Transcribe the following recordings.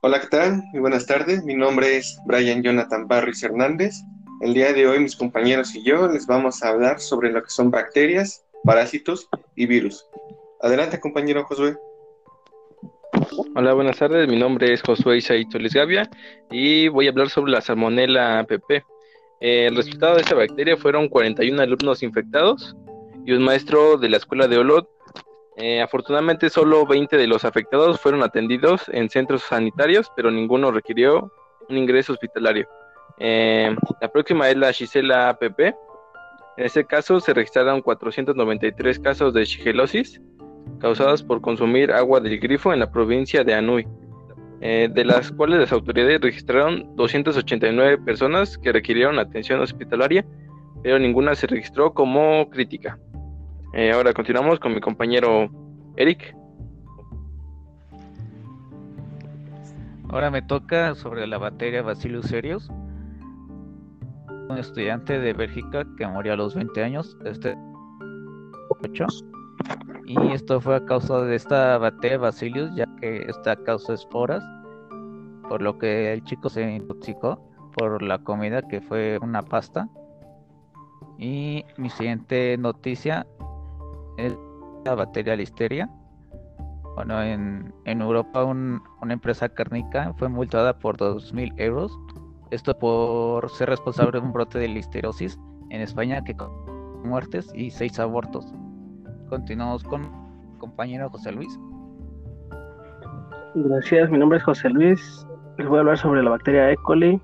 Hola, ¿qué tal? Muy buenas tardes. Mi nombre es Brian Jonathan Barris Hernández. El día de hoy mis compañeros y yo les vamos a hablar sobre lo que son bacterias, parásitos y virus. Adelante, compañero Josué. Hola, buenas tardes. Mi nombre es Josué Isaito Gavia y voy a hablar sobre la Salmonella pp. El resultado de esta bacteria fueron 41 alumnos infectados y un maestro de la escuela de Olot eh, afortunadamente, solo 20 de los afectados fueron atendidos en centros sanitarios, pero ninguno requirió un ingreso hospitalario. Eh, la próxima es la Gisela APP. En este caso se registraron 493 casos de shigelosis causados por consumir agua del grifo en la provincia de Anhui, eh, de las cuales las autoridades registraron 289 personas que requirieron atención hospitalaria, pero ninguna se registró como crítica. Eh, ahora continuamos con mi compañero Eric. Ahora me toca sobre la bacteria Bacillus cereus, un estudiante de Bélgica que murió a los 20 años, este 8, y esto fue a causa de esta bacteria Bacillus, ya que esta causa esporas, por lo que el chico se intoxicó por la comida que fue una pasta. Y mi siguiente noticia la bacteria listeria. Bueno, en, Europa una empresa cárnica fue multada por 2.000 euros. Esto por ser responsable de un brote de listerosis en España que muertes y seis abortos. Continuamos con compañero José Luis. Gracias, mi nombre es José Luis. Les voy a hablar sobre la bacteria E. coli.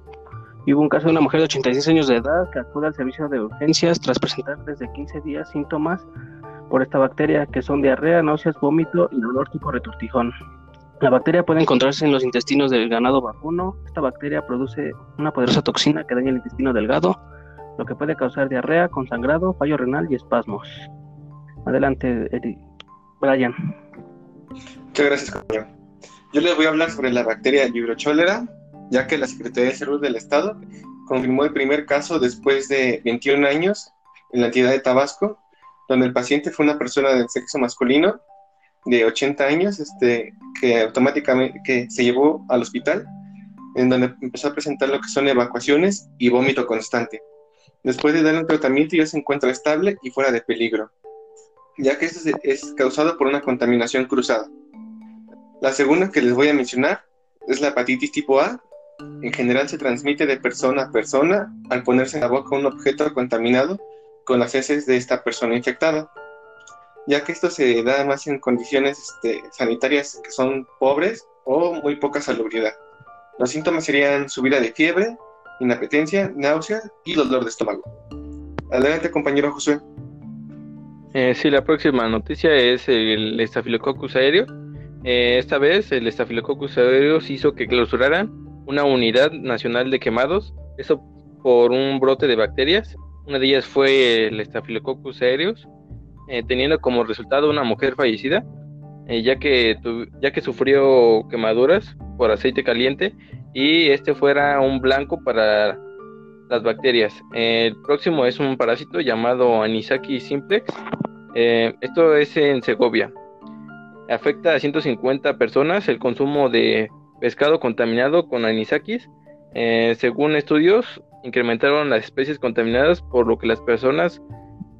Y hubo un caso de una mujer de 86 años de edad que acude al servicio de urgencias tras presentar desde 15 días síntomas por esta bacteria, que son diarrea, náuseas, vómito y dolor tipo retortijón. La bacteria puede encontrarse en los intestinos del ganado vacuno. Esta bacteria produce una poderosa toxina que daña el intestino delgado, lo que puede causar diarrea, consangrado, fallo renal y espasmos. Adelante, Brian. Muchas gracias, compañero. Yo les voy a hablar sobre la bacteria vibrocholera, ya que la Secretaría de Salud del Estado confirmó el primer caso después de 21 años en la entidad de Tabasco donde el paciente fue una persona del sexo masculino de 80 años, este, que automáticamente que se llevó al hospital, en donde empezó a presentar lo que son evacuaciones y vómito constante. Después de dar un tratamiento ya se encuentra estable y fuera de peligro, ya que esto es causado por una contaminación cruzada. La segunda que les voy a mencionar es la hepatitis tipo A. En general se transmite de persona a persona al ponerse en la boca un objeto contaminado con las heces de esta persona infectada, ya que esto se da más en condiciones este, sanitarias que son pobres o muy poca salubridad. Los síntomas serían subida de fiebre, inapetencia, náusea y dolor de estómago. Adelante, compañero Josué. Eh, sí, la próxima noticia es el Staphylococcus aéreo. Eh, esta vez el Staphylococcus aéreos hizo que clausuraran una unidad nacional de quemados, eso por un brote de bacterias una de ellas fue el Staphylococcus aureus, eh, teniendo como resultado una mujer fallecida, eh, ya, que ya que sufrió quemaduras por aceite caliente y este fuera un blanco para las bacterias. el próximo es un parásito llamado Anisakis simplex. Eh, esto es en Segovia. Afecta a 150 personas el consumo de pescado contaminado con anisakis. según estudios, incrementaron las especies contaminadas, por lo que las personas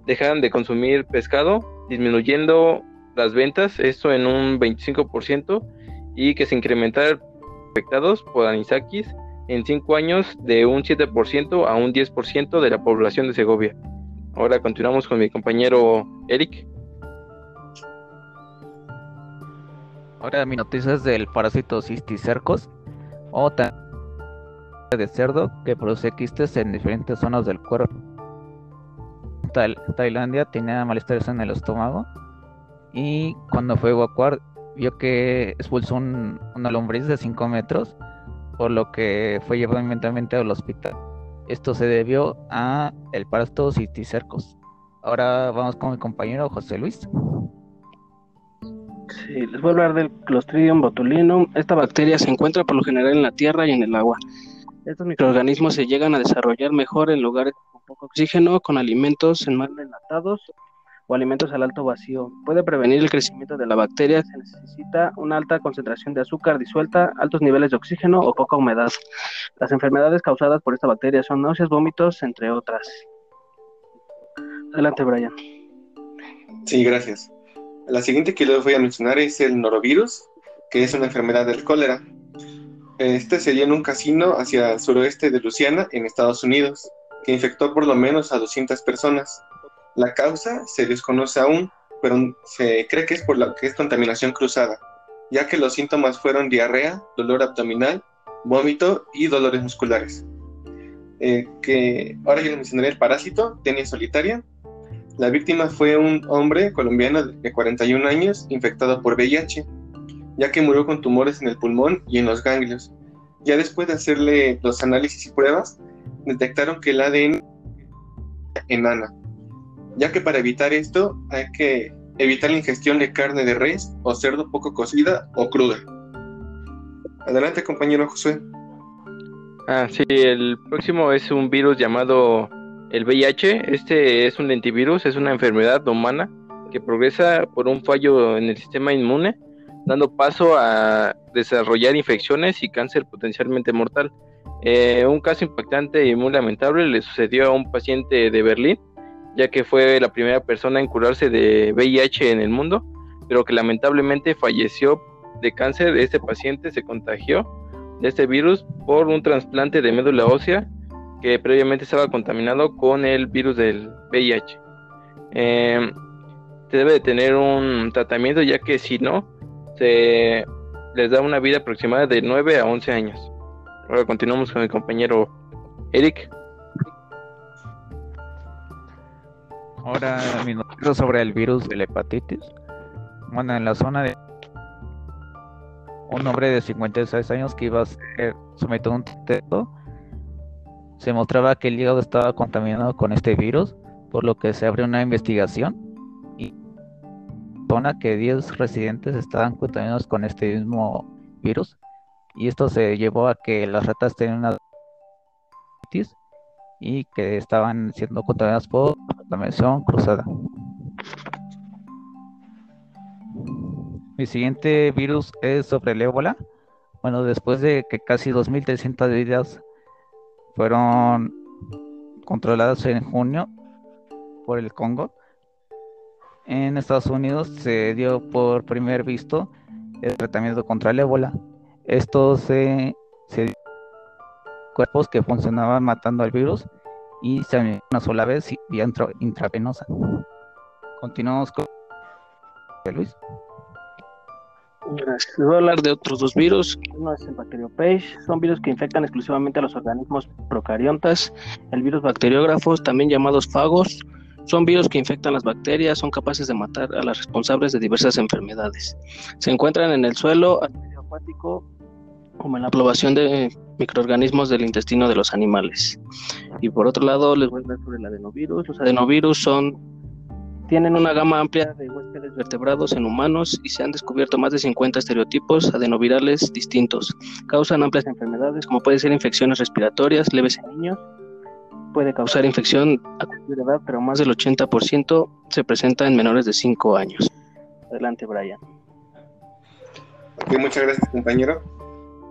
dejaron de consumir pescado, disminuyendo las ventas, esto en un 25%, y que se incrementaron afectados por anisakis en 5 años de un 7% a un 10% de la población de Segovia. Ahora continuamos con mi compañero Eric. Ahora mi noticia es del parásito cisticercos o de cerdo que produce quistes en diferentes zonas del cuerpo. Tailandia tenía malestares en el estómago y cuando fue a evacuar vio que expulsó una lombriz de 5 metros, por lo que fue llevado inmediatamente al hospital. Esto se debió a el parásito citicercos. Ahora vamos con mi compañero José Luis. Sí, les voy a hablar del Clostridium botulinum. Esta bacteria se encuentra por lo general en la tierra y en el agua. Estos microorganismos se llegan a desarrollar mejor en lugares con poco oxígeno, con alimentos en mal enlatados o alimentos al alto vacío. Puede prevenir el crecimiento de la bacteria. Se necesita una alta concentración de azúcar disuelta, altos niveles de oxígeno o poca humedad. Las enfermedades causadas por esta bacteria son náuseas, vómitos, entre otras. Adelante, Brian. Sí, gracias. La siguiente que les voy a mencionar es el norovirus, que es una enfermedad del cólera. Este sería en un casino hacia el suroeste de Luisiana, en Estados Unidos, que infectó por lo menos a 200 personas. La causa se desconoce aún, pero se cree que es por la que es contaminación cruzada, ya que los síntomas fueron diarrea, dolor abdominal, vómito y dolores musculares. Eh, que ahora yo les mencionaré el parásito, tenia solitaria. La víctima fue un hombre colombiano de 41 años infectado por VIH, ya que murió con tumores en el pulmón y en los ganglios. Ya después de hacerle los análisis y pruebas, detectaron que el ADN enana, ya que para evitar esto hay que evitar la ingestión de carne de res o cerdo poco cocida o cruda. Adelante, compañero Josué. Ah, sí, el próximo es un virus llamado el VIH. Este es un lentivirus, es una enfermedad humana que progresa por un fallo en el sistema inmune, dando paso a desarrollar infecciones y cáncer potencialmente mortal. Eh, un caso impactante y muy lamentable le sucedió a un paciente de Berlín ya que fue la primera persona en curarse de VIH en el mundo, pero que lamentablemente falleció de cáncer. Este paciente se contagió de este virus por un trasplante de médula ósea que previamente estaba contaminado con el virus del VIH. Eh, se debe de tener un tratamiento ya que si no, se les da una vida aproximada de 9 a 11 años. Ahora continuamos con el compañero Eric. Ahora mi noticia sobre el virus de la hepatitis. Bueno, en la zona de un hombre de 56 años que iba a ser sometido a un test, se mostraba que el hígado estaba contaminado con este virus, por lo que se abrió una investigación que 10 residentes estaban contaminados con este mismo virus y esto se llevó a que las ratas tenían una y que estaban siendo contaminadas por la mención cruzada. Mi siguiente virus es sobre el ébola. Bueno, después de que casi 2.300 vidas fueron controladas en junio por el Congo, en Estados Unidos se dio por primer visto el tratamiento contra el ébola. Esto se, se cuerpos que funcionaban matando al virus y se una sola vez vía intravenosa. Continuamos con Luis. Gracias. Voy a hablar de otros dos virus. Uno es el bacteriopage. Son virus que infectan exclusivamente a los organismos procariontas. El virus bacteriógrafos, también llamados fagos, son virus que infectan las bacterias, son capaces de matar a las responsables de diversas enfermedades. Se encuentran en el suelo, al medio acuático, como en la aprobación de microorganismos del intestino de los animales. Y por otro lado, les voy a hablar sobre el adenovirus. Los adenovirus son tienen una gama amplia de huéspedes vertebrados en humanos y se han descubierto más de 50 estereotipos adenovirales distintos. Causan amplias enfermedades como pueden ser infecciones respiratorias leves en niños, puede causar infección a cualquier edad, pero más del 80% se presenta en menores de 5 años. Adelante, Brian. muchas gracias, compañero.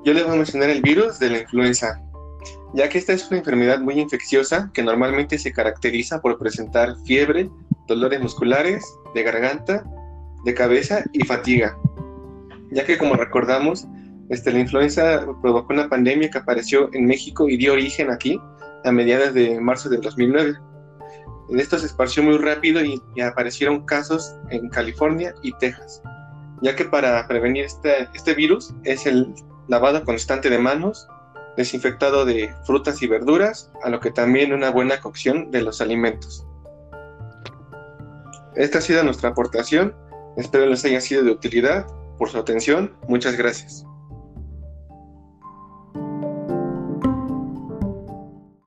Yo les voy a mencionar el virus de la influenza, ya que esta es una enfermedad muy infecciosa que normalmente se caracteriza por presentar fiebre, dolores musculares, de garganta, de cabeza y fatiga. Ya que como recordamos, este, la influenza provocó una pandemia que apareció en México y dio origen aquí a mediados de marzo del 2009. En esto se esparció muy rápido y, y aparecieron casos en California y Texas, ya que para prevenir este, este virus es el lavado constante de manos, desinfectado de frutas y verduras, a lo que también una buena cocción de los alimentos. Esta ha sido nuestra aportación, espero les haya sido de utilidad. Por su atención, muchas gracias.